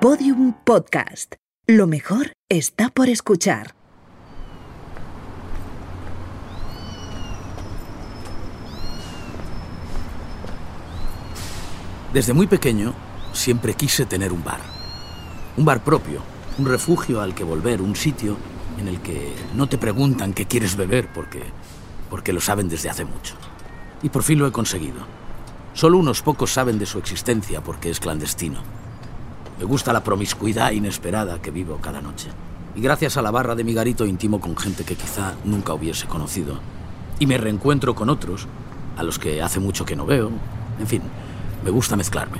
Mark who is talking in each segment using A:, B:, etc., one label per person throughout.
A: Podium Podcast. Lo mejor está por escuchar.
B: Desde muy pequeño siempre quise tener un bar. Un bar propio, un refugio al que volver, un sitio en el que no te preguntan qué quieres beber porque, porque lo saben desde hace mucho. Y por fin lo he conseguido. Solo unos pocos saben de su existencia porque es clandestino. Me gusta la promiscuidad inesperada que vivo cada noche. Y gracias a la barra de mi garito intimo con gente que quizá nunca hubiese conocido. Y me reencuentro con otros, a los que hace mucho que no veo. En fin, me gusta mezclarme.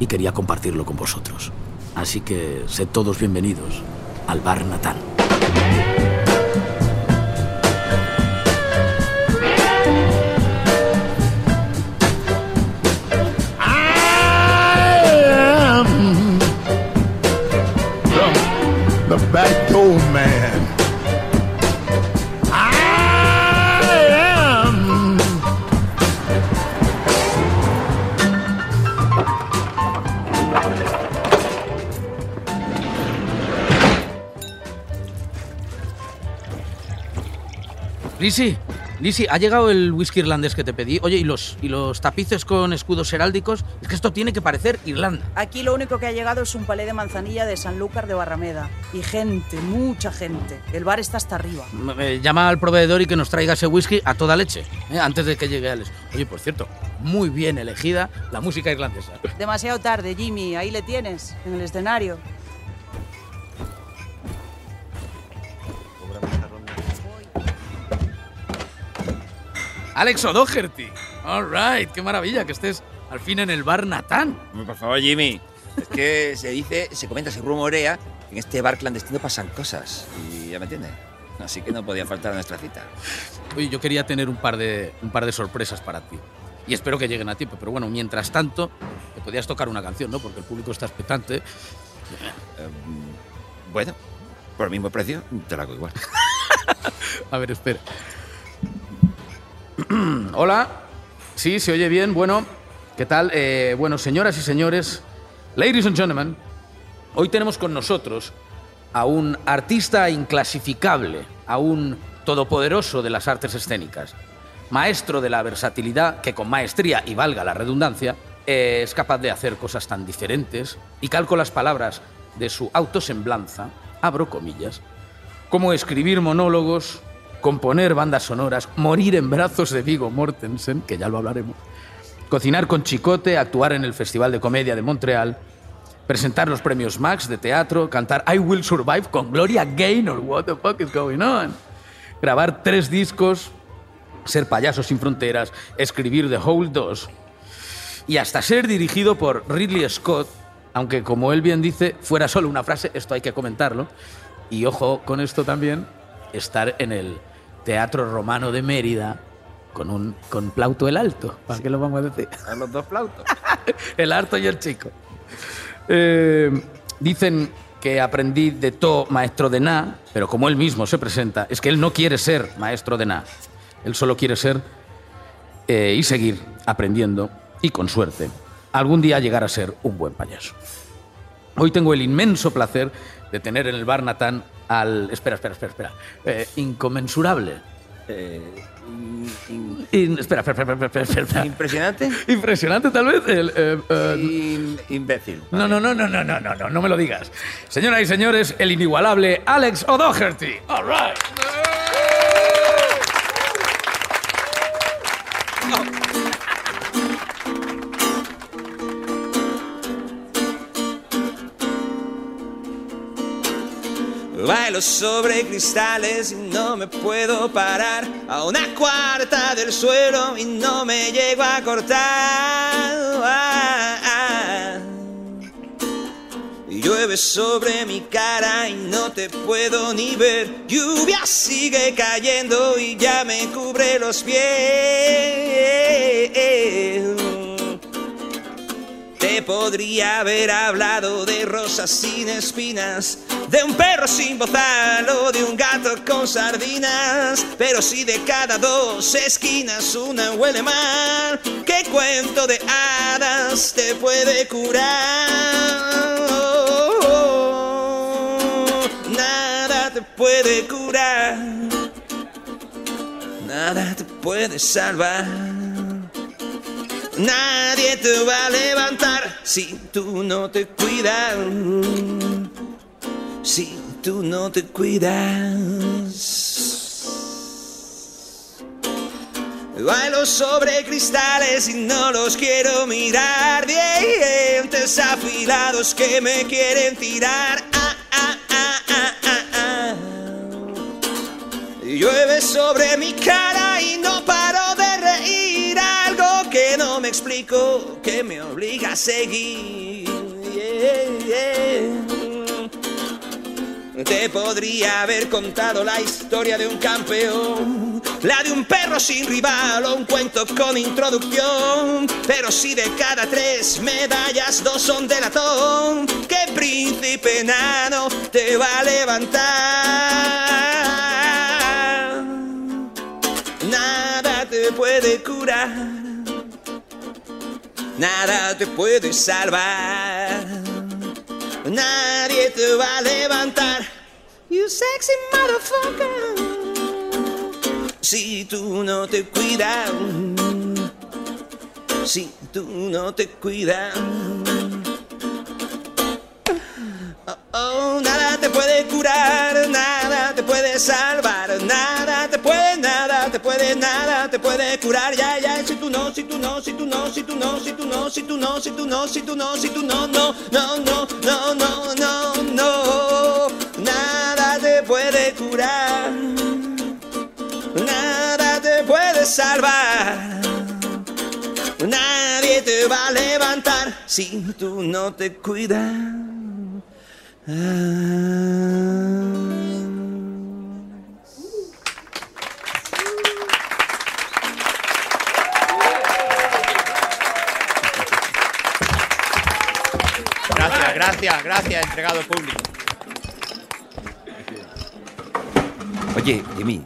B: Y quería compartirlo con vosotros. Así que sed todos bienvenidos al Bar Natán.
C: Back door man. I am
B: Lisi, Lisi, ha llegado el whisky irlandés que te pedí. Oye, ¿y los, ¿y los tapices con escudos heráldicos? Es que esto tiene que parecer Irlanda.
D: Aquí lo único que ha llegado es un palé de manzanilla de Sanlúcar de Barrameda. Y gente, mucha gente. El bar está hasta arriba.
B: Eh, llama al proveedor y que nos traiga ese whisky a toda leche, eh, antes de que llegue Alex. Oye, por cierto, muy bien elegida la música irlandesa.
D: Demasiado tarde, Jimmy. Ahí le tienes, en el escenario.
B: Alex O'Doherty. All right, qué maravilla que estés al fin en el bar Natán.
E: Por favor, Jimmy. Es que se dice, se comenta, se rumorea que en este bar clandestino pasan cosas. Y ya me entiendes. Así que no podía faltar a nuestra cita.
B: Oye, yo quería tener un par de, un par de sorpresas para ti. Y espero que lleguen a tiempo. Pero bueno, mientras tanto, te podías tocar una canción, ¿no? Porque el público está expectante.
E: Em, bueno, por el mismo precio, te la hago igual.
B: A ver, espera. Hola. Sí, se oye bien. Bueno, ¿qué tal? Eh, bueno, señoras y señores, ladies and gentlemen, hoy tenemos con nosotros a un artista inclasificable, a un todopoderoso de las artes escénicas, maestro de la versatilidad que con maestría, y valga la redundancia, eh, es capaz de hacer cosas tan diferentes y calco las palabras de su autosemblanza, abro comillas, como escribir monólogos, componer bandas sonoras, morir en brazos de Vigo Mortensen, que ya lo hablaremos, cocinar con chicote, actuar en el Festival de Comedia de Montreal, presentar los premios Max de teatro, cantar I Will Survive con Gloria Gaynor, what the fuck is going on, grabar tres discos, ser payaso sin fronteras, escribir The Whole 2 y hasta ser dirigido por Ridley Scott, aunque como él bien dice, fuera solo una frase, esto hay que comentarlo, y ojo con esto también, estar en el Teatro Romano de Mérida con un con Plauto el Alto, ¿para qué lo vamos a decir?
E: A los dos flautos.
B: el harto y el chico. Eh, dicen que aprendí de to maestro de na, pero como él mismo se presenta, es que él no quiere ser maestro de na. Él solo quiere ser eh, y seguir aprendiendo y con suerte algún día llegar a ser un buen payaso. Hoy tengo el inmenso placer de tener en el Barnatán al. Espera, espera, espera, espera. Eh, inconmensurable.
E: Eh,
B: espera, espera, espera,
E: ¿Impresionante?
B: Impresionante, tal vez. El, eh, eh
E: imbécil.
B: No, no, no, no, no, no, no, no, no me lo digas. Señoras y señores, el inigualable Alex O'Doherty. All right.
F: Bailo sobre cristales y no me puedo parar a una cuarta del suelo y no me llego a cortar. Ah, ah. Y Llueve sobre mi cara y no te puedo ni ver. Lluvia sigue cayendo y ya me cubre los pies podría haber hablado de rosas sin espinas, de un perro sin bozal o de un gato con sardinas. Pero si de cada dos esquinas una huele mal, ¿qué cuento de hadas te puede curar? Nada te puede curar, nada te puede salvar. Nadie te va a levantar si tú no te cuidas. Si tú no te cuidas. Bailo sobre cristales y no los quiero mirar. Dientes afilados que me quieren tirar. Ah, ah, ah. Llueve sobre mi cara y no paro que me obliga a seguir. Te podría haber contado la historia de un campeón, la de un perro sin rival o un cuento con introducción. Pero si de cada tres medallas dos son de latón, ¿qué príncipe enano te va a levantar? Nada te puede curar, nada te puede salvar. Nadie te va a levantar. You sexy motherfucker. Si tú no te cuidas. Si tú no te cuidas. Oh, oh, nada te puede curar, nada te puede salvar, nada te puede, nada te puede, nada te puede curar. Ya, ya, si tú no, si tú no, si tú no, si tú no, si tú no, si tú no, si tú no, si tú no, no, no, no, no, no, no, no, nada te puede curar, nada te puede salvar. Nadie te va a levantar si tú no te cuidas.
E: Gracias, gracias, gracias, entregado público. Oye, Jimmy,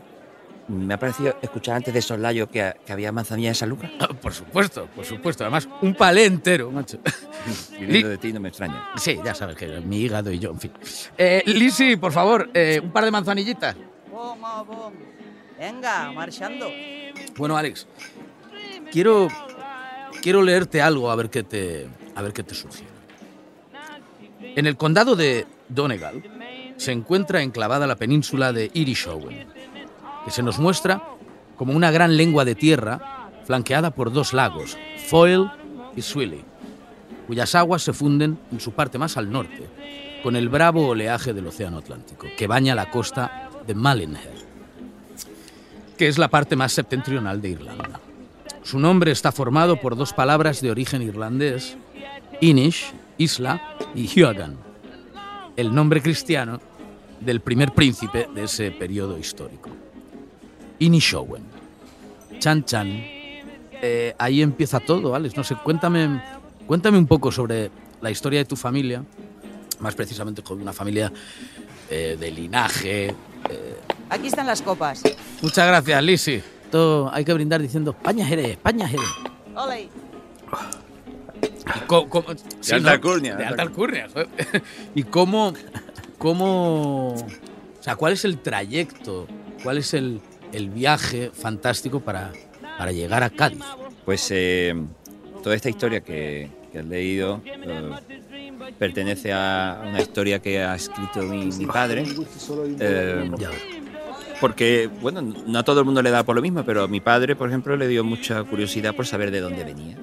E: me ha parecido escuchar antes de Soslayo que, que había manzanilla en San Lucas.
B: Ah, Por supuesto, por supuesto. Además, un palé entero, macho.
E: Viniendo de ti no me extraña.
B: Sí, ya sabes que mi hígado y yo, en fin. Eh, Lisi, por favor, eh, un par de manzanillitas.
D: Venga, marchando.
B: Bueno, Alex, quiero, quiero leerte algo a ver qué te, a ver qué te sugiere. En el condado de Donegal se encuentra enclavada la península de Irishowen, que se nos muestra como una gran lengua de tierra flanqueada por dos lagos, Foyle y Swilly, cuyas aguas se funden en su parte más al norte con el bravo oleaje del Océano Atlántico, que baña la costa de Malinhead, que es la parte más septentrional de Irlanda. Su nombre está formado por dos palabras de origen irlandés, Inish, isla, y Huagan, el nombre cristiano del primer príncipe de ese periodo histórico. Inishowen. Chan Chan. Eh, ahí empieza todo, Alex. No sé, cuéntame, cuéntame un poco sobre la historia de tu familia, más precisamente con una familia eh, de linaje. eh.
D: Aquí están las copas.
B: Muchas gracias, Lisi. Todo hay que brindar diciendo España Jerez, España Jerez.
D: Ole.
B: Y co- co- sí,
E: alta alcurnia,
B: De
E: alta
B: alta alcurnia. ¿Y cómo, cómo... O sea, cuál es el trayecto? ¿Cuál es el, el viaje fantástico para, para llegar a Cádiz?
E: Pues eh, toda esta historia que, que has leído eh, pertenece a una historia que ha escrito mi, mi padre. eh, porque, bueno, no a todo el mundo le da por lo mismo, pero a mi padre, por ejemplo, le dio mucha curiosidad por saber de dónde venía.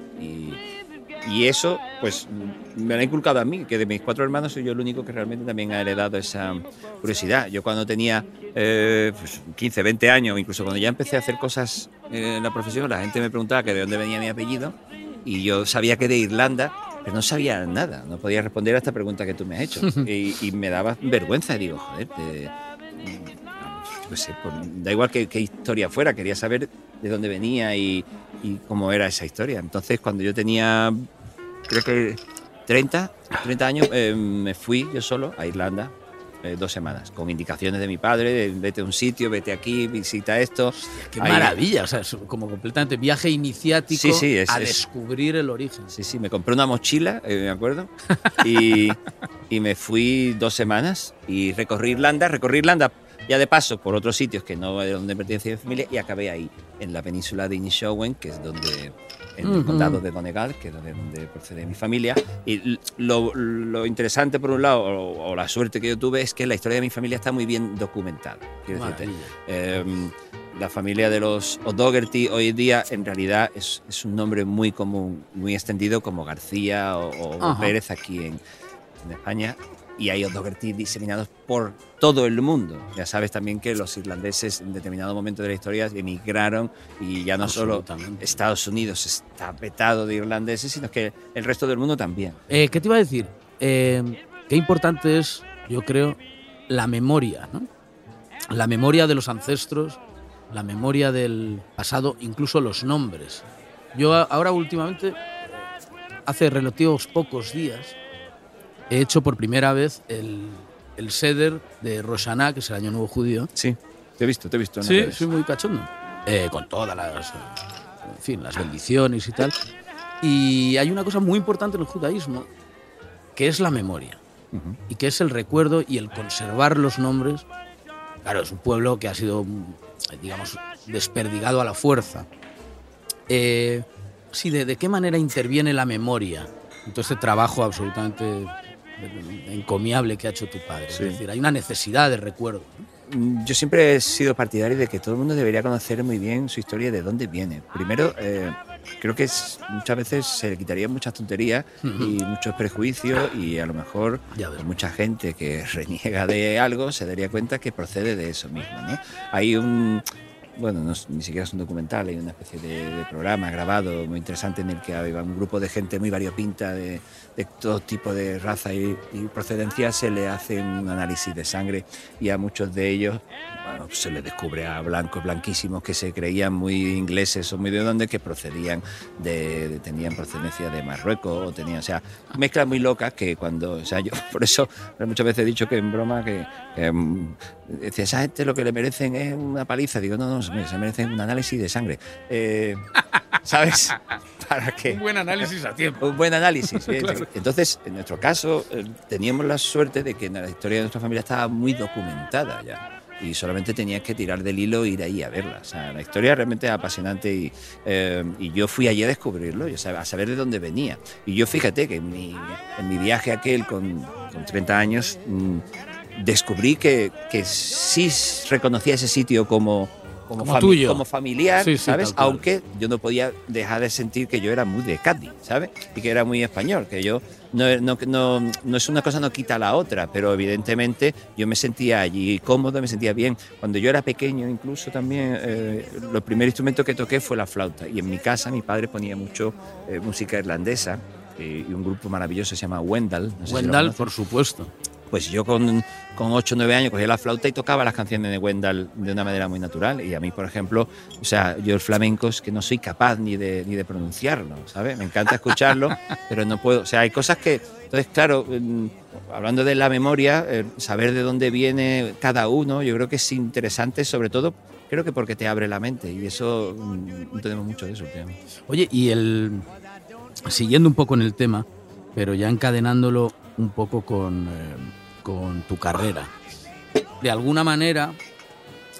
E: Y, eso, pues, me lo ha inculcado a mí, que de mis cuatro hermanos soy yo el único que realmente también ha heredado esa curiosidad. Yo cuando tenía eh, pues, 15, 20 años, incluso cuando ya empecé a hacer cosas eh, en la profesión, la gente me preguntaba que de dónde venía mi apellido y yo sabía que de Irlanda, pero no sabía nada, no podía responder a esta pregunta que tú me has hecho. y, y me daba vergüenza, y digo, joder, te- qué sé, pues, da igual qué, qué historia fuera, quería saber de dónde venía y, y cómo era esa historia. Entonces, cuando yo tenía, creo que 30, 30 años, eh, me fui yo solo a Irlanda. eh, dos semanas, con indicaciones de mi padre, de vete a un sitio, vete aquí, visita esto.
B: Qué
E: Ahí-
B: maravilla, o sea, es como completamente viaje iniciático
E: Sí, sí, es-
B: a
E: es-
B: descubrir el origen.
E: Sí, sí, me compré una mochila, eh, me acuerdo, y, y me fui dos semanas y recorrí Irlanda. Recorrí Irlanda ya de paso por otros sitios que no de donde pertenece mi familia y acabé ahí, en la península de Inishowen, que es donde en el
B: Ujú.
E: condado de Donegal, que es donde, donde procede mi familia. Y lo, lo interesante, por un lado, o, o la suerte que yo tuve, es que la historia de mi familia está muy bien documentada. Quiero decirte, eh, la familia de los O'Dougherty hoy día en realidad es, es un nombre muy común, muy extendido como García o, o. Pérez aquí en, en España. Y hay O'Dougherty diseminados por todo el mundo. Ya sabes también que los irlandeses en determinado momento de la historia emigraron y ya no solo. Estados Unidos está petado de irlandeses, sino que el resto del mundo también.
B: Eh, ¿Qué te iba a decir? Eh, qué importante es, yo creo, la memoria, ¿no? La memoria de los ancestros, la memoria del pasado, incluso los nombres. Yo ahora últimamente, hace relativos pocos días, he hecho por primera vez el, el Seder de Roshaná, que es el Año Nuevo Judío.
E: Sí, te he visto, te he visto.
B: Sí, soy muy cachondo. Eh, con todas las, en fin, las bendiciones y tal. Y hay una cosa muy importante en el judaísmo, que es la memoria. Y que es el recuerdo y el conservar los nombres. Claro, es un pueblo que ha sido, digamos, desperdigado a la fuerza. Eh, sí, de, ¿de qué manera interviene la memoria en todo este trabajo absolutamente encomiable que ha hecho tu padre?
E: Sí.
B: Es decir, hay una necesidad de recuerdo.
E: Mm, Yo siempre he sido partidario de que todo el mundo debería conocer muy bien su historia, de dónde viene. Primero, eh, creo que es- muchas veces se le quitarían muchas tonterías y muchos prejuicios y a lo mejor pues, mucha gente que reniega de algo se daría cuenta que procede de eso mismo. ¿no? Hay un... Bueno, no ni siquiera es un documental, hay una especie de, de programa grabado muy interesante en el que había un grupo de gente muy variopinta de, de todo tipo de raza y, y procedencia, se le hace un análisis de sangre y a muchos de ellos se les descubre a blancos blanquísimos que se creían muy ingleses o muy de donde que procedían de, tenían procedencia de Marruecos o tenían, o sea, mezclas muy locas que cuando, o sea, yo por eso muchas veces he dicho que en broma que, que, mm, decía, esa gente lo que le merecen es una paliza, digo, no, no, se merecen un análisis de sangre. Eh, ¿Sabes? Para que
B: Un buen análisis a tiempo.
E: un buen análisis. Entonces, en nuestro caso, eh, teníamos la suerte de que la historia de nuestra familia estaba muy documentada ya. Y solamente tenías que tirar del hilo e ir ahí a verla. O sea, la historia realmente es apasionante y, eh, y yo fui allí a descubrirlo, y a sab- a saber de dónde venía. Y yo fíjate que en mi, en mi viaje aquel con, con 30 años mm, descubrí que, que sí reconocía ese sitio como, como,
B: Como tuyo.
E: como familiar,
B: Sí, sí,
E: ¿sabes? Aunque yo no podía dejar de sentir que yo era muy de Cádiz, ¿sabes? Y que era muy español, que yo no, no, no, no es una cosa no quita la otra, pero evidentemente yo me sentía allí cómodo, me sentía bien. Cuando yo era pequeño incluso también, eh, lo primer instrumento que toqué fue la flauta y en mi casa mi padre ponía mucho eh, música irlandesa eh, y un grupo maravilloso se llama Wendell. no sé
B: Wendell, por supuesto.
E: Pues yo con, con 8 o 9 años cogía la flauta y tocaba las canciones de Wendell de una manera muy natural. Y a mí, por ejemplo, o sea, yo el flamenco es que no soy capaz ni de, ni de pronunciarlo, ¿sabes? Me encanta escucharlo, pero no puedo. O sea, hay cosas que. Entonces, claro, hablando de la memoria, eh, saber de dónde viene cada uno, yo creo que es interesante, sobre todo, creo que porque te abre la mente. Y eso mm, no tenemos mucho de eso.
B: Oye, y el. Siguiendo un poco en el tema, pero ya encadenándolo un poco con, eh, con tu carrera. De alguna manera,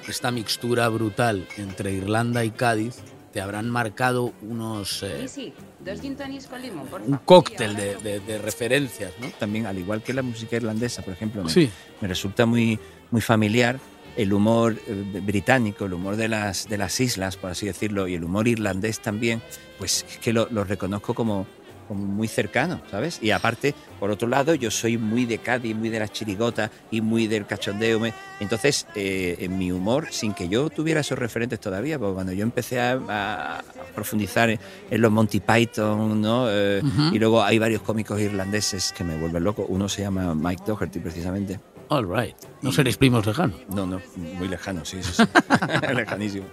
B: esta mixtura brutal entre Irlanda y Cádiz te habrán marcado unos. eh,
G: Sí, sí, dos gin tonics con limón, por
B: un
G: favor.
B: cóctel de, de- de referencias, ¿no?
E: También, al igual que la música irlandesa, por ejemplo, me-
B: Sí.
E: me resulta muy, muy familiar el humor eh, británico, el humor de las, de las islas, por así decirlo, y el humor irlandés también, pues es que lo, lo reconozco como, como muy cercano, ¿sabes? Y aparte, por otro lado, yo soy muy de Cádiz, muy de las chirigotas y muy del cachondeo. Entonces, eh, en mi humor, sin que yo tuviera esos referentes todavía, porque cuando yo empecé a, a profundizar en, en los Monty Python, ¿no? Eh. Y luego hay varios cómicos irlandeses que me vuelven loco. Uno se llama Mike Doherty, precisamente.
B: All right. No seréis primos lejanos.
E: No, no, muy lejano, sí, sí, sí. lejanísimo.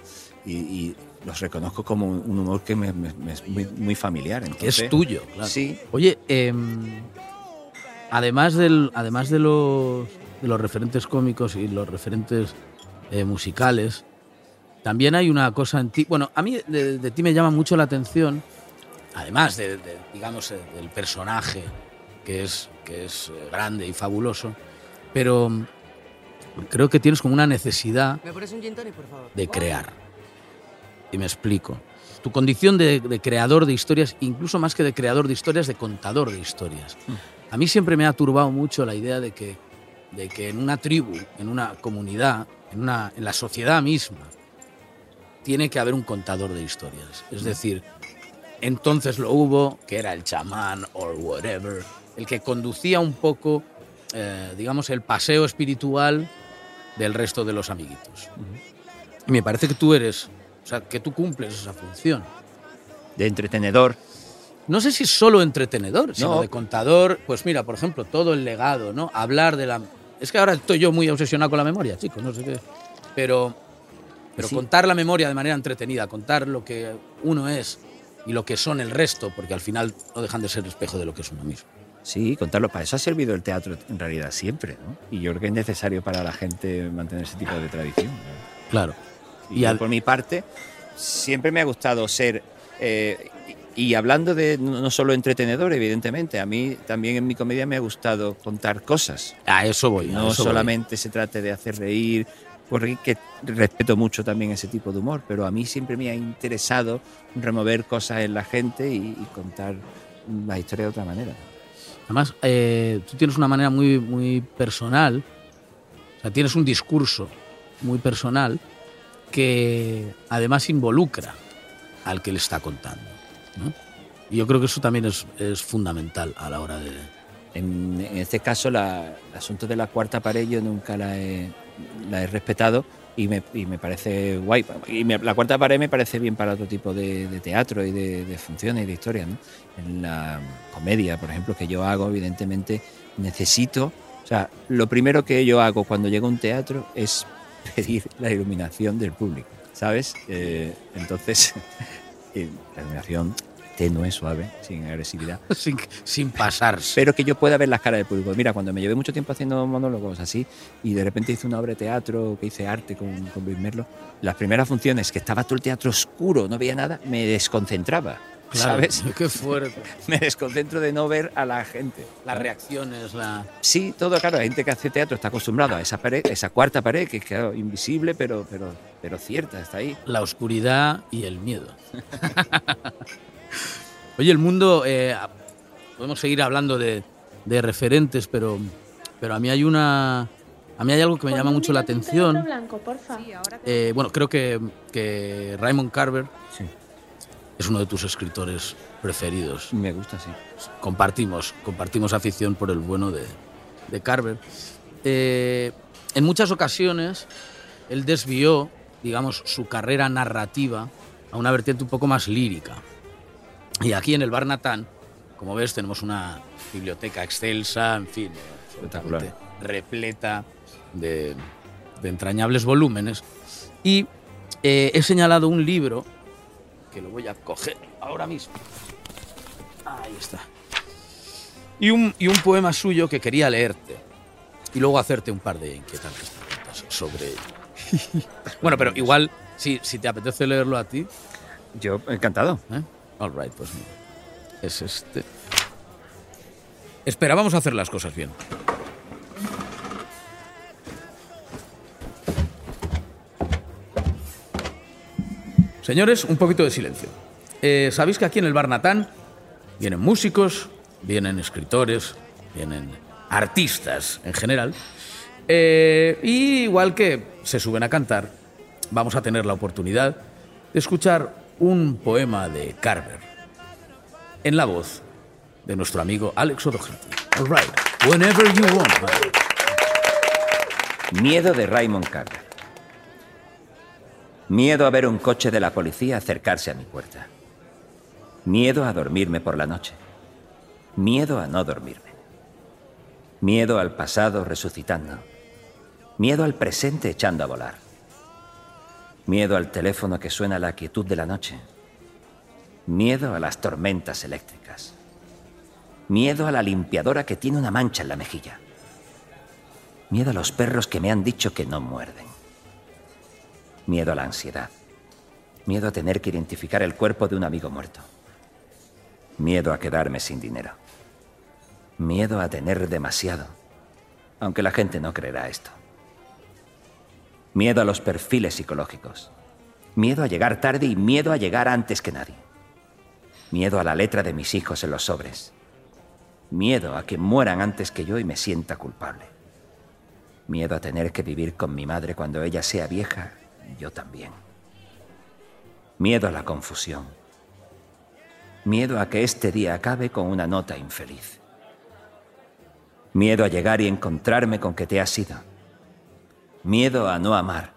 E: Y, y los reconozco como un humor que me, me- me es muy, muy familiar.
B: Que es
E: entonces-
B: tuyo, claro.
E: Sí,
B: Oye, em, además, del, además de, los, de los referentes cómicos y los referentes eh, musicales, también hay una cosa en ti. Bueno, a mí de, de ti me llama mucho la atención, además de, de, digamos, eh, del personaje, que es, que es eh, grande y fabuloso, pero mm, creo que tienes como una necesidad
G: ¿Me pones un gin tonic, por favor?
B: de crear. Y me explico. Tu condición de, de creador de historias, incluso más que de creador de historias, de contador de historias. A mí siempre me ha turbado mucho la idea de que, de que en una tribu, en una comunidad, en, una, en la sociedad misma, tiene que haber un contador de historias. Es decir, entonces lo hubo, que era el chamán o whatever, el que conducía un poco, eh, digamos, el paseo espiritual del resto de los amiguitos. Y me parece que tú eres, o sea, que tú cumples esa función.
E: De entretenedor.
B: No sé si solo entretenedor, sino
E: No.
B: de contador. Pues mira, por ejemplo, todo el legado, ¿no? Hablar de la. Es que ahora estoy yo muy obsesionado con la memoria, chicos, no sé qué. Pero, pero
E: Sí.
B: contar la memoria de manera entretenida, contar lo que uno es y lo que son el resto, porque al final no dejan de ser espejo de lo que es uno mismo.
E: Sí, contarlo. Para eso ha servido el teatro en realidad siempre, ¿no? Y yo creo que es necesario para la gente mantener ese tipo de tradición. ¿no?
B: Claro.
E: Y,
B: al-
E: por mi parte, siempre me ha gustado ser. eh, y, hablando de no solo entretenedor, evidentemente, a mí también en mi comedia me ha gustado contar cosas.
B: A eso voy.
E: No
B: eso voy.
E: solamente se trate de hacer reír, porque respeto mucho también ese tipo de humor, pero a mí siempre me ha interesado remover cosas en la gente y, y contar la historia de otra manera.
B: Además, eh, tú tienes una manera muy, muy personal, o sea, tienes un discurso muy personal que además involucra al que le está contando. Y yo creo que eso también es, es fundamental a la hora de...
E: En, este caso, el asunto de la cuarta pared yo nunca la he, la he respetado y me, y me parece guay. Y me- la cuarta pared me parece bien para otro tipo de, teatro y de, de funciones y de historias. ¿no? En la comedia, por ejemplo, que yo hago, evidentemente necesito... O sea, lo primero que yo hago cuando llego a un teatro es pedir la iluminación del público, ¿sabes? Eh, entonces, eh, la iluminación tenue, suave, sin agresividad
B: sin, sin pasarse.
E: pero que yo pueda ver las caras del público. Mira, cuando me llevé mucho tiempo haciendo monólogos así y de repente hice una obra de teatro, que hice arte con, con Luis Merlo, las primeras funciones, que estaba todo el teatro oscuro, no veía nada, me desconcentraba,
B: Claro,
E: ¿sabes?
B: Qué fuerte.
E: Me desconcentro de no ver a la gente.
B: Las reacciones, la...
E: Sí, todo claro, la gente que hace teatro está acostumbrada a esa pared, esa cuarta pared, que es claro, invisible, pero, pero, pero cierta, está ahí.
B: la oscuridad y el miedo. Oye, el mundo, eh, podemos seguir hablando de, de referentes, pero, pero a mí hay una, a mí hay algo que me llama mucho la atención.
H: blanco, porfa.
B: Eh, bueno, creo que, que Raymond Carver
E: Sí,
B: es uno de tus escritores preferidos.
E: me gusta, sí.
B: Compartimos, compartimos afición por el bueno de, de Carver. Eh, en muchas ocasiones él desvió, digamos, su carrera narrativa a una vertiente un poco más lírica. Y aquí en el Bar Natán, como ves, tenemos una biblioteca excelsa, en fin,
E: Espectacular.
B: absolutamente repleta de, de entrañables volúmenes. Y eh, he señalado un libro que lo voy a coger ahora mismo. Ahí está. Y un, y un poema suyo que quería leerte. Y luego hacerte un par de inquietantes preguntas sobre ello. bueno, pero igual, si, si te apetece leerlo a ti.
E: Yo, encantado.
B: ¿eh? All right, pues mira. Es este. Espera, vamos a hacer las cosas bien. Señores, un poquito de silencio. Eh, Sabéis que aquí en el Bar Natán vienen músicos, vienen escritores, vienen artistas en general. Eh, y igual que se suben a cantar, vamos a tener la oportunidad de escuchar un poema de Carver en la voz de nuestro amigo Alex O'Doherty. All right, whenever you want.
I: Miedo de Raymond Carver. Miedo a ver un coche de la policía acercarse a mi puerta. Miedo a dormirme por la noche. Miedo a no dormirme. Miedo al pasado resucitando. Miedo al presente echando a volar. Miedo al teléfono que suena a la quietud de la noche. Miedo a las tormentas eléctricas. Miedo a la limpiadora que tiene una mancha en la mejilla. Miedo a los perros que me han dicho que no muerden. Miedo a la ansiedad. Miedo a tener que identificar el cuerpo de un amigo muerto. Miedo a quedarme sin dinero. Miedo a tener demasiado. Aunque la gente no creerá esto. Miedo a los perfiles psicológicos. Miedo a llegar tarde y miedo a llegar antes que nadie. Miedo a la letra de mis hijos en los sobres. Miedo a que mueran antes que yo y me sienta culpable. Miedo a tener que vivir con mi madre cuando ella sea vieja, yo también. Miedo a la confusión. Miedo a que este día acabe con una nota infeliz. Miedo a llegar y encontrarme con que te has ido. Miedo a no amar.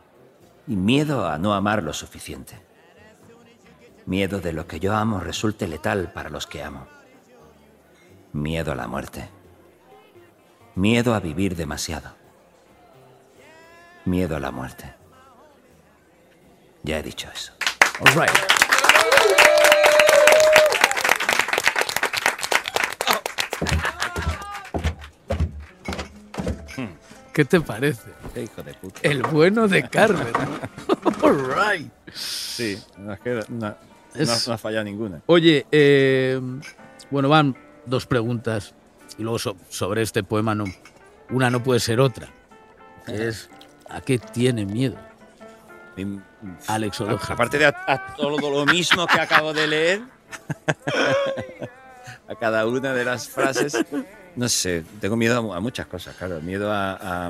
I: Y miedo a no amar lo suficiente. Miedo de lo que yo amo resulte letal para los que amo. Miedo a la muerte. Miedo a vivir demasiado. Miedo a la muerte. Ya he dicho eso.
B: All right. ¿Qué te parece?
E: Qué hijo de puta.
B: El bueno de Carver. All right.
E: Sí, no, no,
B: Es-
E: no- no ha fallado ninguna.
B: Oye, eh, bueno, van dos preguntas y luego so- sobre este poema no, una no puede ser otra. que es ¿a qué tiene miedo Alex
E: a-
B: O'Doherty?
E: Aparte de a, a todo lo mismo que acabo de leer, a cada una de las frases, no sé, tengo miedo a, mu- a muchas cosas, claro. Miedo a,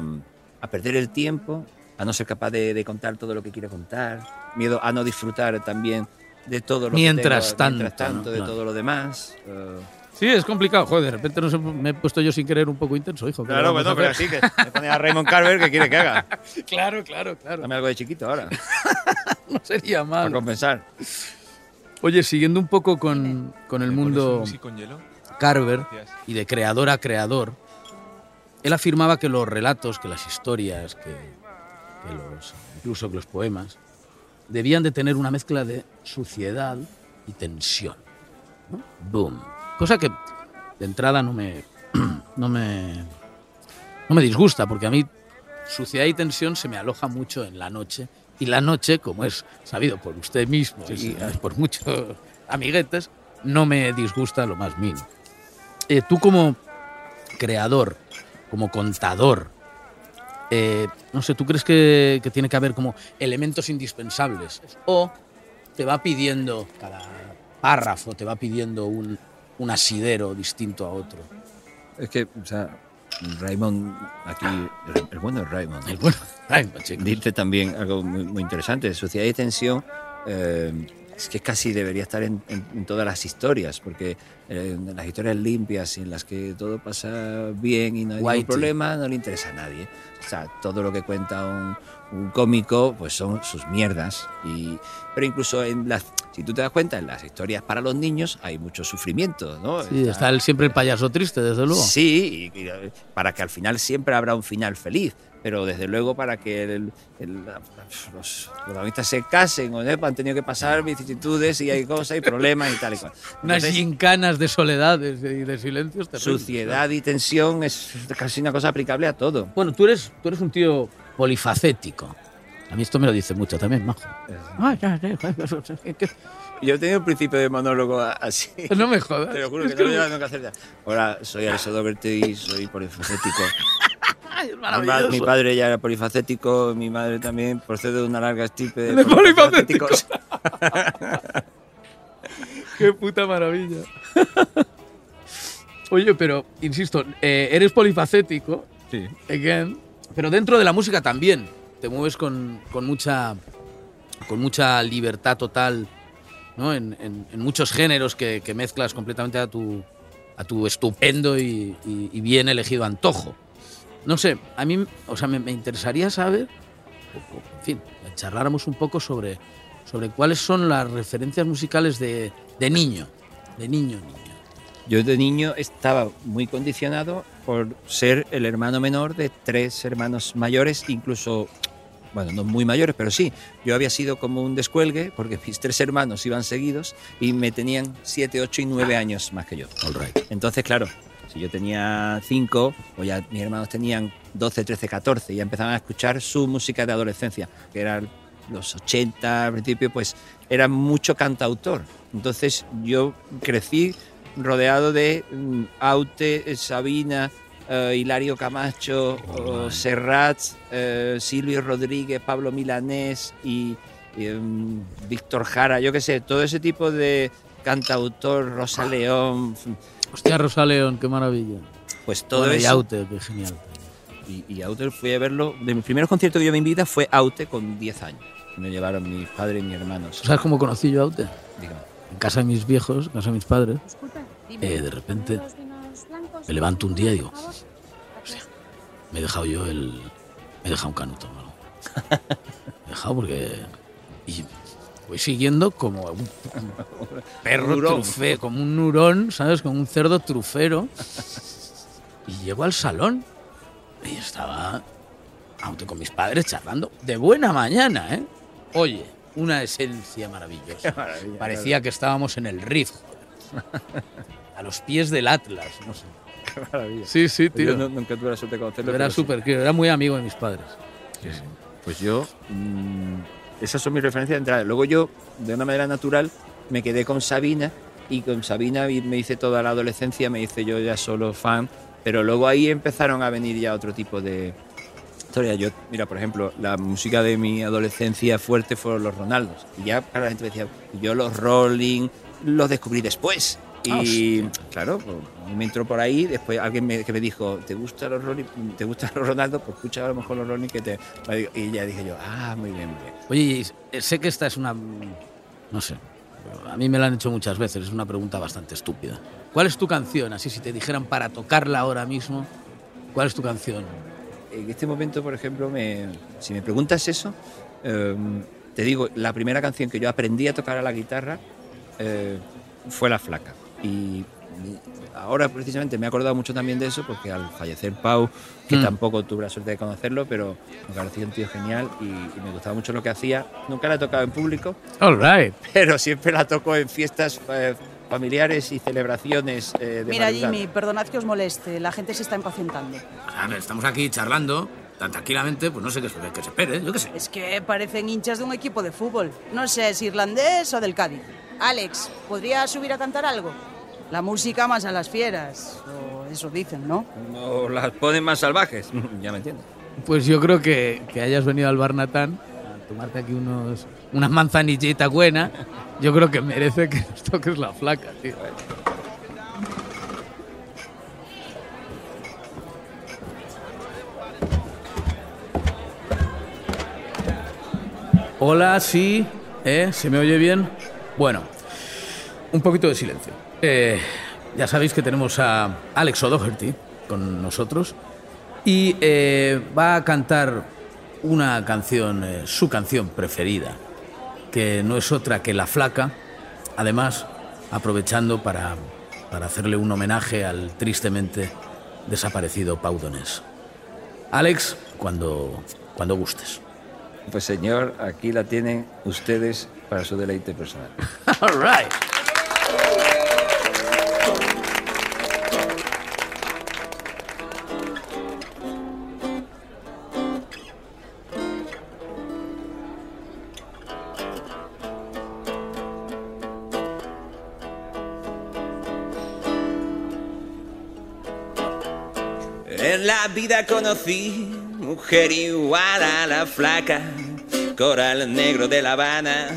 E: a- perder el tiempo, a no ser capaz de, de contar todo lo que quiero contar, miedo a no disfrutar también de todo lo
B: Mientras
E: que tengo, mientras
B: tanto,
E: tanto,
B: ¿no?
E: de
B: Claro.
E: todo lo demás. eh,
B: Sí, es complicado. Joder, de repente no sé, me he puesto yo sin querer un poco intenso, hijo. ¿qué
E: Claro, bueno, pero así que me pone a Raymond Carver que quiere que haga.
B: Claro, claro, claro.
E: Dame algo de chiquito ahora,
B: No sería
E: para
B: mal.
E: compensar.
B: Oye, siguiendo un poco con, con el mundo
H: con hielo?
B: Carver
H: Gracias.
B: y de creador a creador, él afirmaba que los relatos, que las historias, que, que los, incluso que los poemas, debían de tener una mezcla de suciedad y tensión. ¿no? Boom. Cosa que de entrada no me, no me, no me disgusta, porque a mí suciedad y tensión se me aloja mucho en la noche. Y la noche, como es sabido por usted mismo y por muchos amiguetes, no me disgusta lo más mínimo. Eh, tú como creador, como contador, eh, no sé, ¿tú crees que, que tiene que haber como elementos indispensables? ¿O te va pidiendo, cada párrafo te va pidiendo un, un asidero distinto a otro?
E: Es que, o sea, Raymond, aquí, el, el bueno de Raymond,
B: El bueno, ay, chico.
E: dice también algo muy, muy interesante. Sociedad y tensión eh, es que casi debería estar en, en- en todas las historias, porque eh, en las historias limpias y en las que todo pasa bien y no hay ningún problema, no le interesa a nadie. O sea, todo lo que cuenta un, un cómico, pues son sus mierdas. Y, pero incluso en las, si tú te das cuenta, en las historias para los niños hay mucho sufrimiento, ¿no?
B: Sí, está el- siempre el payaso triste, desde luego.
E: Sí, y- y, eh, para que al final siempre habrá un final feliz, pero desde luego para que el- el- la- los protagonistas se casen o no, han tenido que pasar vicisitudes y hay cosas y problemas y tal y cual.
B: Unas gincanas de soledades y de silencios terribles.
E: suciedad y tensión es casi una cosa aplicable a todo.
B: Bueno, tú eres, tú eres un tío polifacético. A mí esto me lo dice mucho también, majo. Que-
E: Yo he tenido un principio de monólogo así.
B: No me jodas.
E: Te lo juro
B: Es
E: que
B: que
E: no lo nunca a hacer ya. Ahora soy Alessandro Doberti y soy polifacético.
B: Es
E: Mi, padre ya era polifacético, mi madre también procede de una larga estirpe de,
B: De polifacéticos.
E: polifacéticos.
B: Qué puta maravilla. Oye, pero, insisto, eh, eres polifacético,
E: Sí.
B: again, pero dentro de la música también. Te mueves con, con mucha, con mucha libertad total, ¿no? En, en- muchos géneros que, mezclas completamente a tu, a tu estupendo y, bien elegido antojo. No sé, a mí, o sea, me, interesaría saber, en fin, charláramos un poco sobre, sobre cuáles son las referencias musicales de, de niño, de niño, niño.
E: Yo de niño estaba muy condicionado por ser el hermano menor de tres hermanos mayores, incluso, bueno, no muy mayores, pero sí. Yo había sido como un descuelgue porque mis tres hermanos iban seguidos y me tenían siete, ocho y nueve años más que yo.
B: All right.
E: Entonces, claro, si yo tenía 5, o ya mis hermanos tenían 12, 13, 14, ya empezaban a escuchar su música de adolescencia, que eran los 80 al principio, pues era mucho cantautor. Entonces yo crecí rodeado de mm, Aute, Sabina, eh, Hilario Camacho, o Serrat, eh, Silvio Rodríguez, Pablo Milanés y, y, em, Víctor Jara, yo qué sé, todo ese tipo de cantautor, Rosa León,
B: Hostia, Rosa León, qué maravilla.
E: pues todo
B: Bueno, y
E: eso.
B: Aute, qué genial.
E: Y, y Aute fui a verlo, de mis primeros conciertos que yo vi en mi vida fue Aute con 10 años. Me llevaron mis padres y mis hermanos.
B: ¿Sabes cómo conocí yo a Aute?
E: Dígame.
B: En casa de mis viejos, en casa de mis padres, eh, de repente me levanto un día y digo, hostia, me he dejado yo el... Me he dejado un canuto, ¿no? Me he dejado porque... Y voy siguiendo como un, un perro
E: Hurón.
B: trufe, como un hurón, ¿sabes? Como un cerdo trufero. Y llego al salón y estaba Aute con mis padres charlando de buena mañana, ¿eh? Oye, una esencia maravillosa. Parecía que estábamos en el Rift. A los pies del Atlas, no sé.
E: Qué maravilla.
B: Sí, sí,
E: Yo
B: tío.
E: no- nunca tuve la suerte de conocerlo.
B: Era
E: pero sí.
B: súper, era muy amigo de mis padres.
E: Pues yo, mm, esas son mis referencias de entrada. Luego yo, de una manera natural, me quedé con Sabina y con Sabina me hice toda la adolescencia, me hice yo ya solo fan, pero luego ahí empezaron a venir ya otro tipo de historias. Yo, mira, por ejemplo, la música de mi adolescencia fuerte fueron los Ronaldos. Y ya la gente decía, yo los Rolling los descubrí después. Y claro, pues, me entró por ahí, después alguien me, que me dijo, ¿te gustan los Rolling? ¿Te gustan los Ronaldos? Pues escucha a lo mejor los Rolling que te... Y ya dije yo, ah, muy bien, muy bien.
B: Oye, sé que esta es una... No sé. A mí me la han hecho muchas veces. Es una pregunta bastante estúpida. ¿Cuál es tu canción? Así, si te dijeran para tocarla ahora mismo, ¿cuál es tu canción?
E: En este momento, por ejemplo, me- si me preguntas eso, eh, te digo, la primera canción que yo aprendí a tocar a la guitarra eh, fue La Flaca. Y ahora precisamente me he acordado mucho también de eso porque al fallecer Pau, que
B: Mm.
E: tampoco tuve la suerte de conocerlo, pero me parecía un tío genial y, y me gustaba mucho lo que hacía. Nunca la he tocado en público,
B: All right.
E: pero siempre la toco en fiestas eh, familiares y celebraciones eh, de
D: Mira,
E: madrugada.
D: Jimmy, perdonad que os moleste, la gente se está impacientando.
B: A ver, estamos aquí charlando tan tranquilamente, pues no sé qué, que se espere, yo qué sé.
D: Es que parecen hinchas de un equipo de fútbol. No sé, es irlandés o del Cádiz. Alex, ¿podrías subir a cantar algo? La música más a las fieras, o eso dicen, ¿no?
E: O las ponen más salvajes, ya me entiendes.
B: Pues yo creo que, que hayas venido al Barnatán a tomarte aquí unos, unas manzanillitas buenas. Yo creo que merece que nos toques la flaca, tío. Hola, sí, ¿eh? ¿Se me oye bien? Bueno, un poquito de silencio. Eh, ya sabéis que tenemos a Alex O'Doherty con nosotros y eh, va a cantar una canción, eh, su canción preferida, que no es otra que La Flaca, además aprovechando para, para hacerle un homenaje al tristemente desaparecido Pau Donés. Alex, cuando, cuando gustes.
E: Pues señor, aquí la tienen ustedes para su deleite personal.
B: All right.
F: En la vida conocí mujer igual a la flaca, coral negro de La Habana,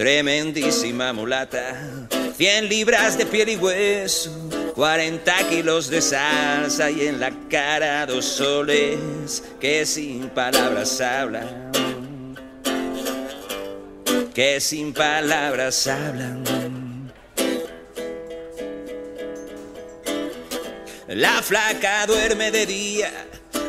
F: tremendísima mulata, 100 libras de piel y hueso, 40 kilos de salsa y en la cara dos soles que sin palabras hablan, que sin palabras hablan. La flaca duerme de día,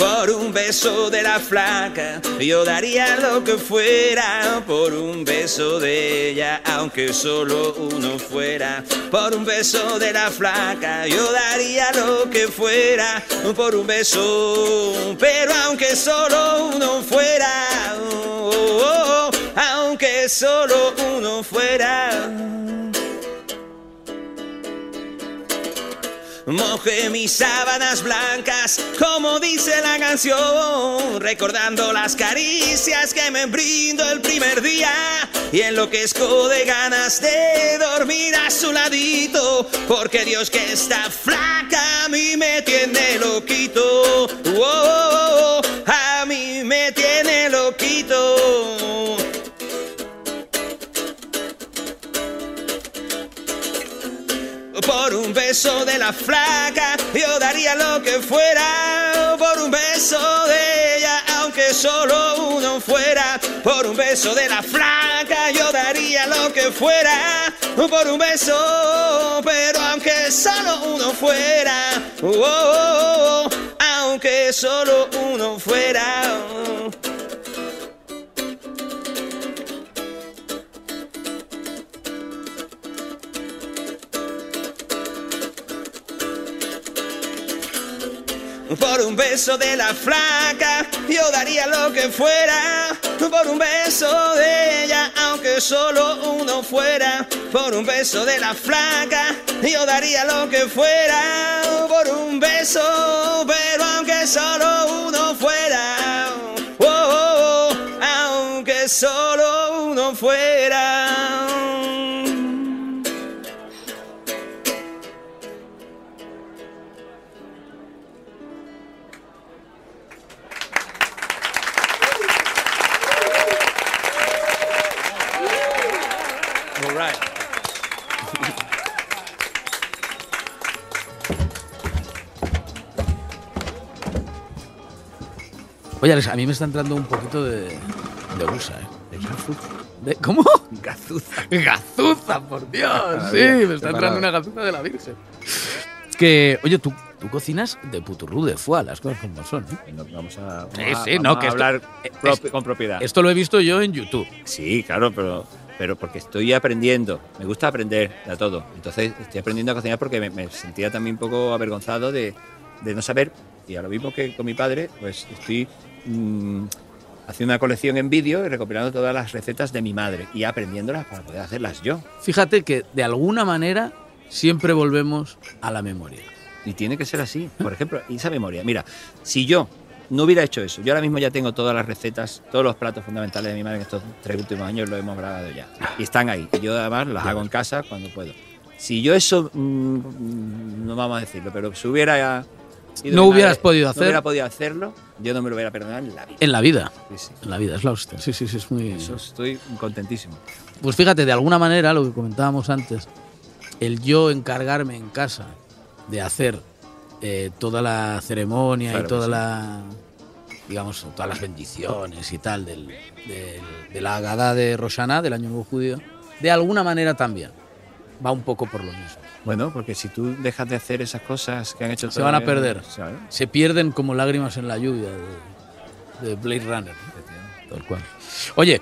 F: Por un beso de la flaca, yo daría lo que fuera. Por un beso de ella, aunque solo uno fuera. Por un beso de la flaca, yo daría lo que fuera. Por un beso, pero aunque solo uno fuera. Oh, oh, aunque solo uno fuera. Mojé mis sábanas blancas, como dice la canción, recordando las caricias que me brindo el primer día. Y enloquezco de ganas de dormir a su ladito, porque Dios que está flaca a mí me tiene loquito, beso de la flaca, yo daría lo que fuera. Por un beso de ella, aunque solo uno fuera. Por un beso de la flaca, yo daría lo que fuera. Por un beso, pero aunque solo uno fuera. Oh, oh, oh, aunque solo uno fuera. Por un beso de la flaca, yo daría lo que fuera. Por un beso de ella, aunque solo uno fuera. Por un beso de la flaca, yo daría lo que fuera. Por un beso, pero aunque solo uno fuera. Oh, oh, oh, aunque solo uno fuera.
B: A mí me está entrando un poquito de, de gusa, ¿eh? ¿De gazuza? ¿De- ¿Cómo?
E: Gazuza.
B: ¡Gazuza, por Dios! Sí, me está entrando una gazuza de la Virgen. Que, oye, tú, tú cocinas de puturru de foie, las cosas como son, ¿eh?
E: No, Vamos a,
B: Sí,
E: vamos
B: sí, no, que
E: a
B: esto-
E: hablar propi- con propiedad.
B: Esto lo he visto yo en YouTube.
E: Sí, claro, pero, pero porque estoy aprendiendo. Me gusta aprender de todo. Entonces estoy aprendiendo a cocinar porque me, me sentía también un poco avergonzado de, de no saber. Y a lo mismo que con mi padre, pues estoy mm, haciendo una colección en vídeo y recopilando todas las recetas de mi madre y aprendiéndolas para poder hacerlas yo.
B: Fíjate que de alguna manera siempre volvemos a la memoria.
E: Y tiene que ser así. Por ejemplo, esa memoria. Mira, si yo no hubiera hecho eso, yo ahora mismo ya tengo todas las recetas, todos los platos fundamentales de mi madre en estos tres últimos años los hemos grabado ya. Y están ahí. Y yo además las hago en casa cuando puedo. Si yo eso, mm, no vamos a decirlo, pero si hubiera...
B: No hubieras
E: madre,
B: podido
E: no
B: hacer-
E: hubiera podido hacerlo, yo no me lo hubiera perdonado en la vida.
B: En la vida.
E: Sí, sí.
B: En la vida, es la hostia. Sí, sí, sí, es muy.
E: Eso estoy contentísimo.
B: Pues fíjate, de alguna manera, lo que comentábamos antes, el yo encargarme en casa de hacer eh, toda la ceremonia
E: Claro
B: y toda
E: sí.
B: la, digamos, todas las bendiciones y tal del, del- de la Agada de Roshaná, del Año Nuevo Judío, de alguna manera también va un poco por lo mismo.
E: Bueno, porque si tú dejas de hacer esas cosas que han hecho
B: Se van a perder.
E: ¿sabes?
B: Se pierden como lágrimas en la lluvia de, de Blade Runner. Tal cual. Oye,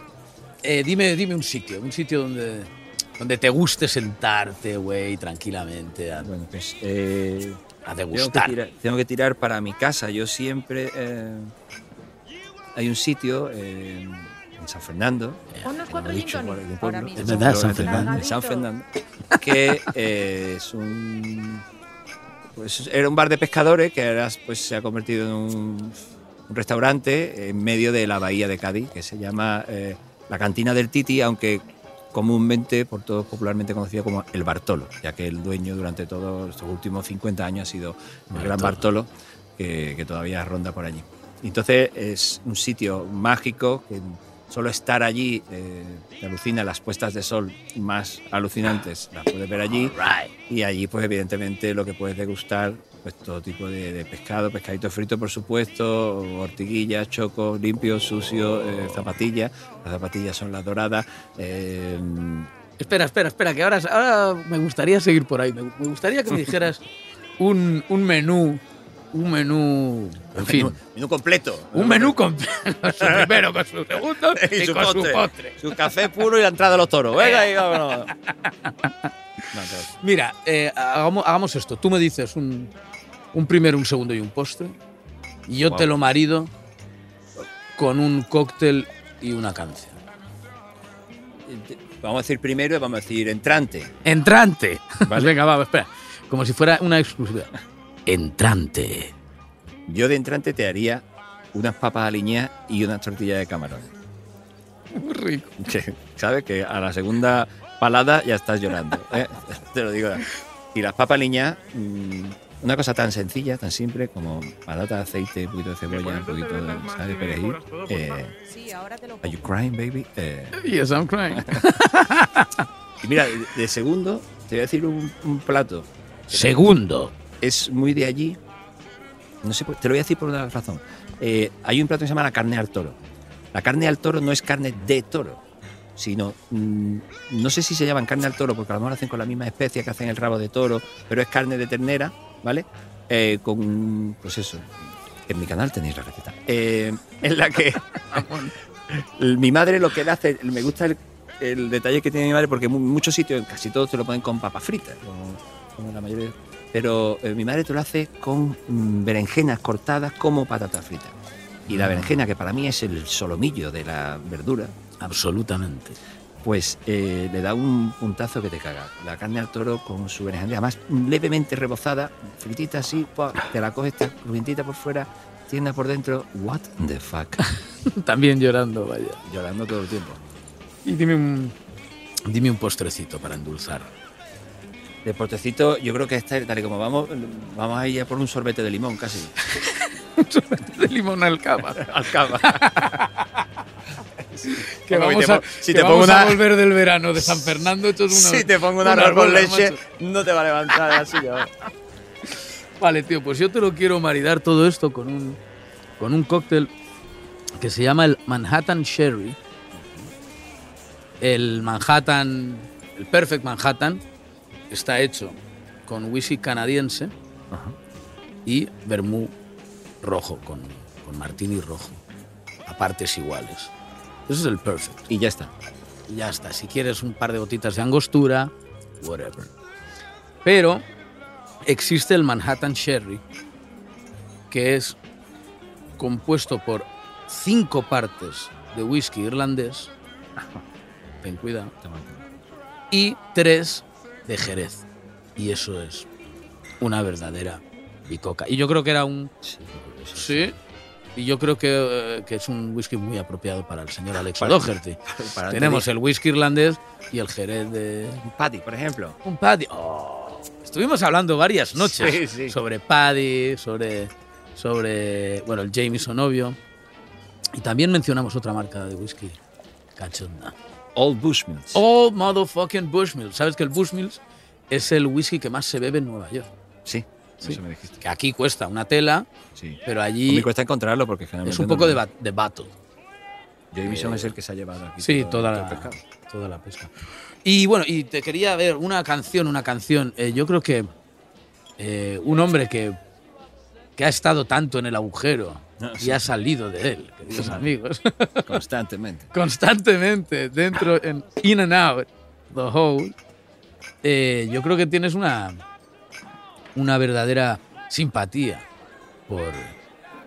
B: eh, dime, dime un sitio, un sitio donde, donde te guste sentarte, güey, tranquilamente, a,
E: Bueno, pues eh,
B: a
E: tengo, que
B: degustar.
E: tirar, tengo que tirar para mi casa. Yo siempre eh, hay un sitio eh, en San Fernando.
H: Unos
E: que
H: cuatro
E: dicho es el pueblo,
H: ahora mismo.
B: Es verdad, San Fernando.
E: de San Fernando, que eh, es un pues era un bar de pescadores que ahora pues se ha convertido en un, un restaurante en medio de la bahía de Cádiz que se llama eh, la cantina del Titi, aunque comúnmente por todos popularmente conocido como el Bartolo, ya que el dueño durante todos estos últimos 50 años ha sido el gran Bartolo que, que todavía ronda por allí. Entonces es un sitio mágico que solo estar allí eh, te alucina las puestas de sol más alucinantes, las puedes ver allí. Y allí, pues evidentemente, lo que puedes degustar, pues todo tipo de, de pescado, pescadito frito, por supuesto, ortiguillas, chocos, limpios, sucios, eh, zapatillas. Las zapatillas son las doradas. eh,
B: Espera, espera, espera, que ahora, ahora me gustaría seguir por ahí. Me, me gustaría que me dijeras un, un menú, un menú, en fin,
E: menú, menú completo.
B: un menú con con su primero, con su segundo y, con su postre.
E: Su café puro y la entrada de los toros. Venga, y vámonos. No.
B: Mira, eh, hagamos, hagamos esto. Tú me dices un, un primero, un segundo y un postre. Y yo
E: Wow.
B: te lo marido con un cóctel y una canción.
E: vamos a decir primero y vamos a decir entrante.
B: Entrante. Venga, va, espera. Como si fuera una exclusividad. Entrante.
E: Yo de entrante te haría unas papas aliñadas y unas tortillas de camarón.
B: Muy rico.
E: Que, ¿Sabes? Que a la segunda palada ya estás llorando. ¿eh? Te lo digo. Y las papas aliñadas, mm, una cosa tan sencilla, tan simple como patata, aceite, un poquito de cebolla, un poquito de sal, perejil. Eh,
D: Sí, ahora te lo
E: Are you crying, baby? Eh,
B: Yes, I'm crying.
E: y mira, de, de segundo, te voy a decir un, un plato.
B: Segundo.
E: Es muy de allí. No sé, te lo voy a decir por una razón. Eh, hay un plato que se llama la carne al toro. La carne al toro no es carne de toro, sino, mm, no sé si se llaman carne al toro, porque a lo mejor hacen con la misma especia que hacen el rabo de toro, pero es carne de ternera, ¿vale? Eh, con, pues eso, en mi canal tenéis la receta. Eh, en la que mi madre lo que le hace, me gusta el, el detalle que tiene mi madre, porque en mu- muchos sitios, casi todos te lo ponen con papas fritas, como, como la mayoría. Pero eh, mi madre te lo hace con mm, berenjenas cortadas como patatas fritas. Y la berenjena, que para mí es el solomillo de la verdura,
B: Absolutamente.
E: pues eh, le da un puntazo que te caga. La carne al toro con su berenjena, además levemente rebozada, fritita así, ¡pua! te la coges, está crujientita por fuera, tienda por dentro. What the fuck?
B: También llorando, vaya.
E: Llorando todo el tiempo.
B: Y dime un, dime un postrecito para endulzar.
E: De portecito, yo creo que este, tal y como vamos, vamos a ir a por un sorbete de limón casi.
B: De limón al cava.
E: Al cava.
B: Que
E: Bueno,
B: vamos,
E: te
B: a,
E: si
B: que
E: te pongo
B: vamos a
E: una-
B: volver del verano de San Fernando hechos unos,
E: si te pongo un arroz con leche,
B: macho.
E: no te va a levantar así. ¿no?
B: Vale, tío, pues yo te lo quiero maridar todo esto con un, con un cóctel que se llama el Manhattan Sherry. El Manhattan, el Perfect Manhattan, está hecho con whisky canadiense y vermú rojo, con, con martini rojo, a partes iguales. Eso es el Perfect.
E: Y ya está.
B: Y ya está. Si quieres un par de gotitas de angostura, whatever. Pero existe el Manhattan Sherry, que es compuesto por cinco partes de whisky irlandés, ten cuidado, y tres de Jerez. Y eso es una verdadera bicoca. Y yo creo que era un... Sí. Y yo creo que, eh, que es un whisky muy apropiado para el señor Alex
E: Para- para
B: Tenemos el whisky irlandés y el Jerez de...
E: Un Paddy, por ejemplo.
B: Un paddy. Oh, estuvimos hablando varias noches
E: Sí, sí.
B: sobre paddy, sobre, sobre bueno, el Jameson obvio. Y también mencionamos otra marca de whisky cachonda.
E: Old Bushmills.
B: Old motherfucking Bushmills. ¿Sabes que el Bushmills es el whisky que más se bebe en Nueva York?
E: Sí,
B: Sí.
E: eso me dijiste.
B: Que aquí cuesta una tela,
E: Sí.
B: pero
E: Me
B: allí
E: cuesta encontrarlo porque generalmente
B: es un
E: no
B: poco
E: me-
B: de, ba- de battle.
E: Jameson es el que se ha llevado aquí.
B: Sí,
E: todo-
B: toda la, toda la pesca. Y bueno, y te quería ver una canción, una canción. Eh, yo creo que eh, un hombre que, que ha estado tanto en el agujero
E: No,
B: y
E: sí.
B: ha salido de él, queridos amigos,
E: Constantemente.
B: constantemente dentro, en in and out, the hole, eh, yo creo que tienes una, una verdadera simpatía por,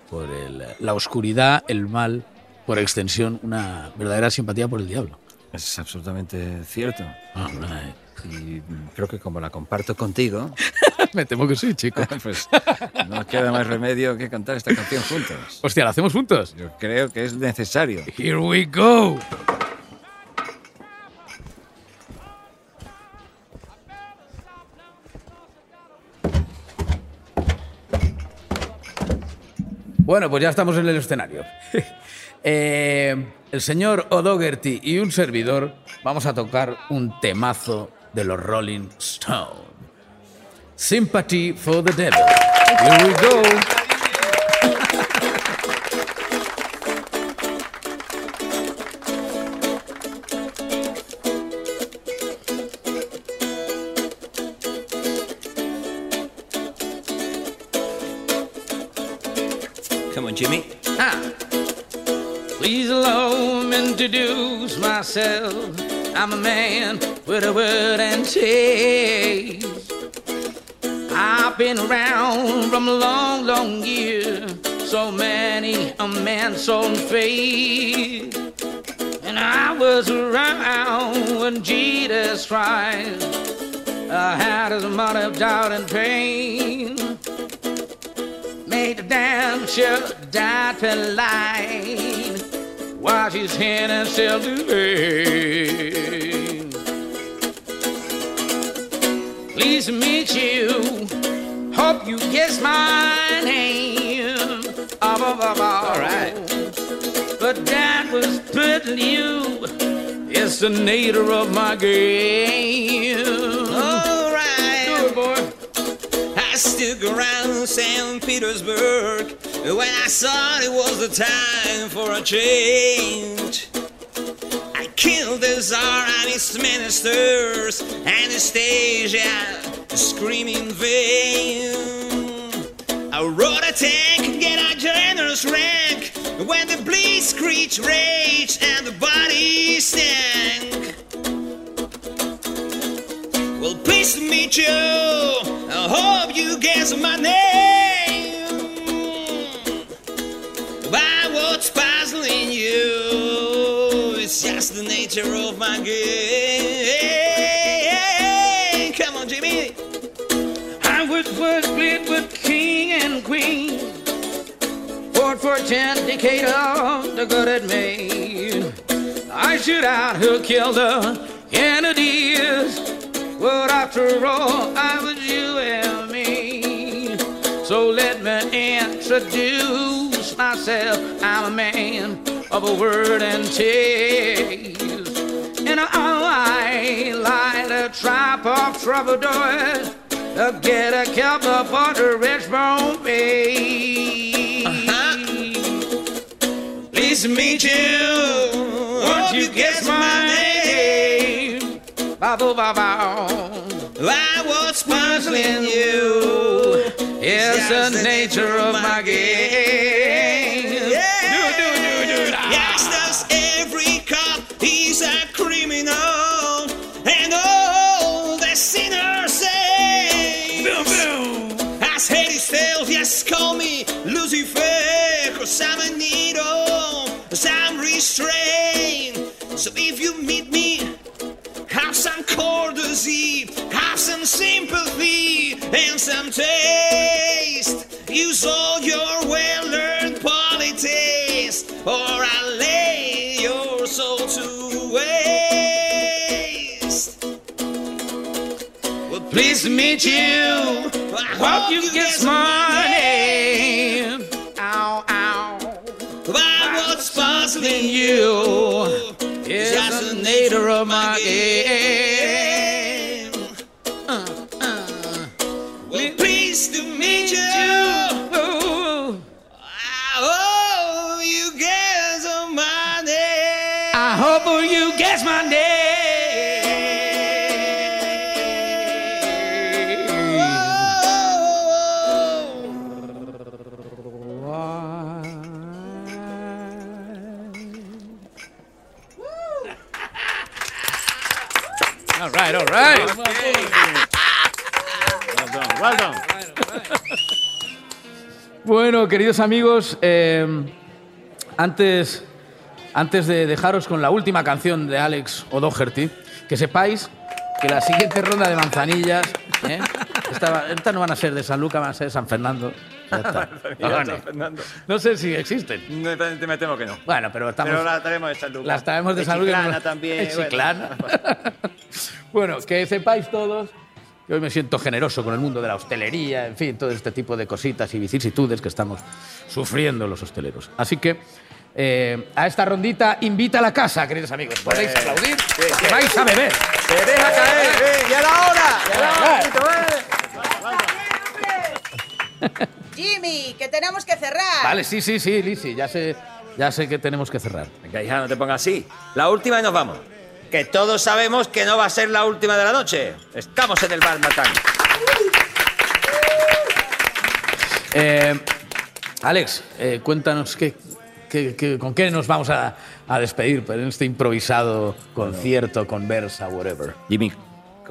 B: por el- la oscuridad, el mal, por extensión, una verdadera simpatía por el diablo.
E: Es absolutamente cierto. Y creo que como la comparto contigo,
B: Me temo que sí, chico.
E: pues no queda más remedio que cantar esta canción juntos.
B: Hostia, ¿la hacemos juntos?
E: Yo creo que es necesario.
B: Here we go. Bueno, pues ya estamos en el escenario. Eh, el señor O'Dougherty y un servidor vamos a tocar un temazo de los Rolling Stones. Sympathy for the Devil. Here we go.
E: Come on, Jimmy.
B: Ah. Please allow me introduce myself. I'm a man with a word and taste. Been around from a long, long year. So many a man, so faith. And I was around when Jesus Christ I had his moment of doubt and pain. Made the damn sure die to line. Wash his hand and still to pain. Pleased to meet you. Hope you guess my name. All right. But that was putting you. It's the nature of my game.
F: All right.
B: Do it, boy.
F: I stuck around St. Petersburg when I thought it was the time for a change. I killed the Tsar and his ministers, Anastasia, screaming in vain. I rode a tank, get a generous rank when the blitzkrieg raged and the body stank. Well, pleased to meet you. I hope you guess my name. By what's puzzling you, it's just the nature of my game.
B: And queen. Fought for ten Decatur, the good it made. I shoot out who killed the Kennedys. But after all, I was you and me. So let me introduce myself. I'm a man of a word and taste. And I light a trap of troubadours to get a cup of butter rich bone me. Uh-huh.
F: Pleased to meet you.
B: Won't you guess my name? Ba-bo, ba-bo.
F: I was puzzling you.
B: It's the nature of my game.
F: Some taste. Use all your well learned politics, or I'll lay your soul to waste. Well,
B: Pleased to meet you.
F: I
B: Hope you guess my name. Ow, ow.
F: What's puzzling you?
B: It's
F: Just
B: the nature of my
F: game.
B: All right, all right.
E: Well done.
B: Bueno, queridos amigos, eh, antes, antes de dejaros con la última canción de Alex O'Doherty, que sepáis que la siguiente ronda de manzanillas, ¿eh? esta, estas no van a ser de San Lucas, van a ser de San Fernando. Ya está.
E: Ya,
B: Vale.
E: San Fernando.
B: No sé si existen.
E: No, me temo que no.
B: Bueno, pero estamos.
E: Pero la traemos de San Lucas.
B: Las traemos de San Lucas.
E: Chiclana también.
B: Chiclana. bueno, que sepáis todos que hoy me siento generoso con el mundo de la hostelería, en fin, todo este tipo de cositas y vicisitudes que estamos sufriendo los hosteleros. Así que eh, a esta rondita invita a la casa, queridos amigos. Podéis aplaudir, que vais a beber.
E: ¡Se deja caer! ¡Eh! ¡Ya la hora! ¡Ya la hora!
D: Jimmy, que tenemos que cerrar.
B: Vale, sí, sí, sí, Lisi, ya sé, ya sé que tenemos que cerrar.
E: Venga, hija, no te pongas así. La última y nos vamos. Que todos sabemos que no va a ser la última de la noche. Estamos en el bar Matán.
B: Eh, Alex, eh, cuéntanos qué, qué- qué- con qué nos vamos a, a despedir en este improvisado concierto, conversa, whatever.
E: Jimmy,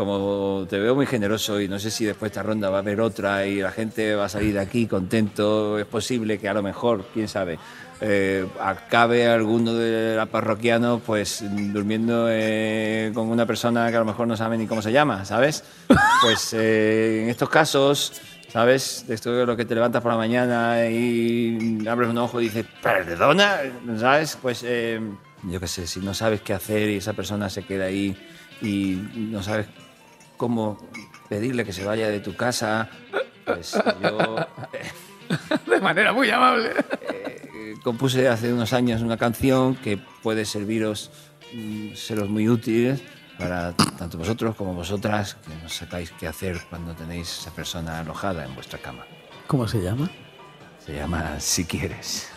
E: como te veo muy generoso y no sé si después de esta ronda va a haber otra y la gente va a salir de aquí contento, es posible que a lo mejor, quién sabe, eh, acabe alguno de los parroquianos pues durmiendo eh, con una persona que a lo mejor no sabe ni cómo se llama, ¿sabes? Pues eh, en estos casos, ¿sabes? De esto de lo que te levantas por la mañana y abres un ojo y dices, perdona, ¿sabes? Pues eh, yo qué sé, si no sabes qué hacer y esa persona se queda ahí y no sabes cómo pedirle que se vaya de tu casa, pues yo...
B: De manera muy amable.
E: Eh, compuse hace unos años una canción que puede serviros, mm, seros muy útil para tanto vosotros como vosotras que no sepáis qué hacer cuando tenéis esa persona alojada en vuestra cama.
B: ¿Cómo se llama?
E: Se llama Si quieres.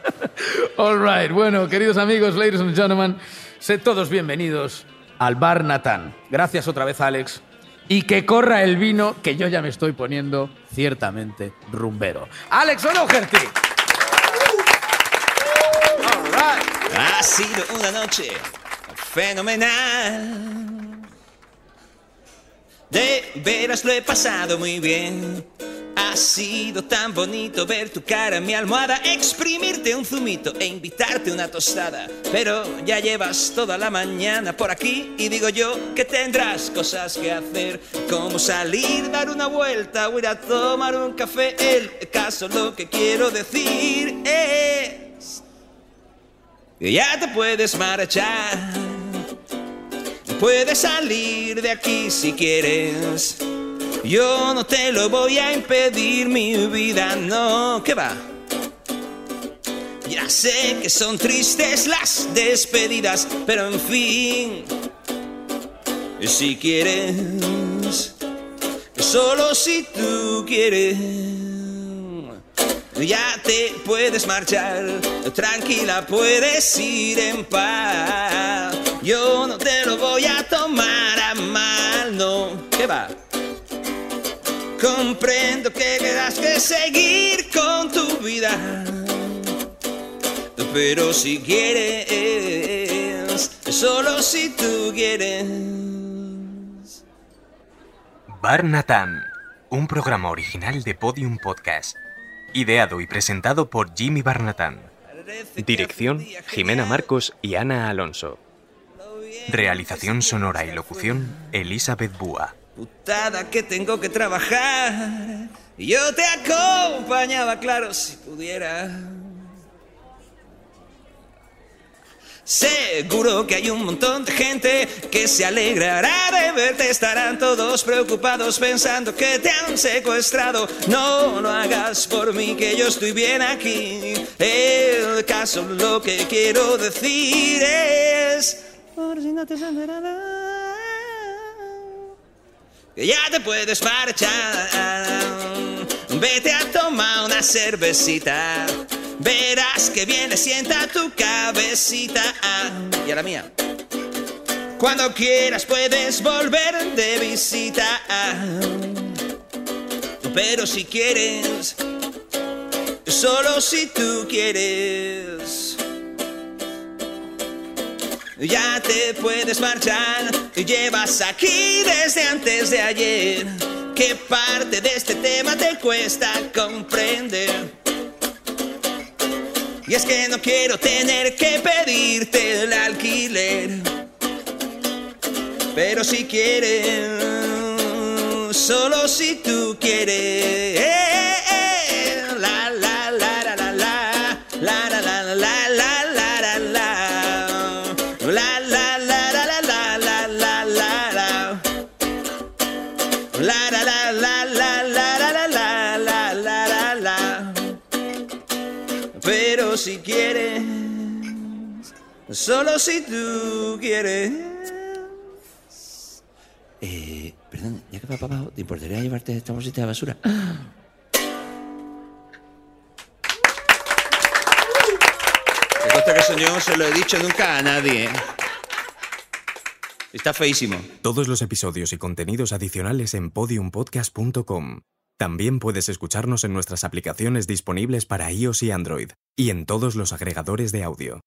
B: All right. Bueno, queridos amigos, ladies and gentlemen, sed todos bienvenidos al Bar Natán. Gracias otra vez, Alex. Y que corra el vino, que yo ya me estoy poniendo ciertamente rumbero. Alex O'Doherty. Right.
F: Ha sido una noche fenomenal. De veras lo he pasado muy bien. Ha sido tan bonito ver tu cara en mi almohada, exprimirte un zumito e invitarte una tostada. Pero ya llevas toda la mañana por aquí y digo yo que tendrás cosas que hacer, como salir, dar una vuelta o ir a tomar un café. El caso, lo que quiero decir es que ya te puedes marchar. Puedes salir de aquí si quieres. Yo no te lo voy a impedir, mi vida, no, que va. Ya sé que son tristes las despedidas, pero en fin, si quieres, solo si tú quieres. Ya te puedes marchar, tranquila puedes ir en paz. Yo no te lo voy a tomar a mal, no. ¿Qué va? Comprendo que quieras que seguir con tu vida. Pero si quieres, solo si tú quieres.
H: Bar Natán, un programa original de Podium Podcast. Ideado y presentado por Jimmy Barnatán. Dirección, Jimena Marcos y Ana Alonso. Realización sonora y locución, Elizabeth Búa.
F: Putada que tengo que trabajar. Y yo te acompañaba, claro, si pudiera. Seguro que hay un montón de gente que se alegrará de verte. Estarán todos preocupados pensando que te han secuestrado. No lo hagas por mí, que yo estoy bien aquí. El caso, lo que quiero decir es. Por si no te has enterado, ya te puedes marchar. Vete a tomar una cervecita. Verás que viene, sienta tu cabecita. Y a la mía. Cuando quieras puedes volver de visita. Pero si quieres, solo si tú quieres. Ya te puedes marchar, llevas aquí desde antes de ayer. ¿Qué parte de este tema te cuesta comprender? Y es que no quiero tener que pedirte el alquiler. Pero si quieres, solo si tú quieres. Solo si tú quieres eh, perdón, ya que va para abajo, ¿te importaría llevarte esta bolsita de basura? Te consta que eso yo no se lo he dicho nunca a nadie. ¿eh? Está feísimo.
H: Todos los episodios y contenidos adicionales en podiumpodcast.com. También puedes escucharnos en nuestras aplicaciones disponibles para iOS y Android, y en todos los agregadores de audio.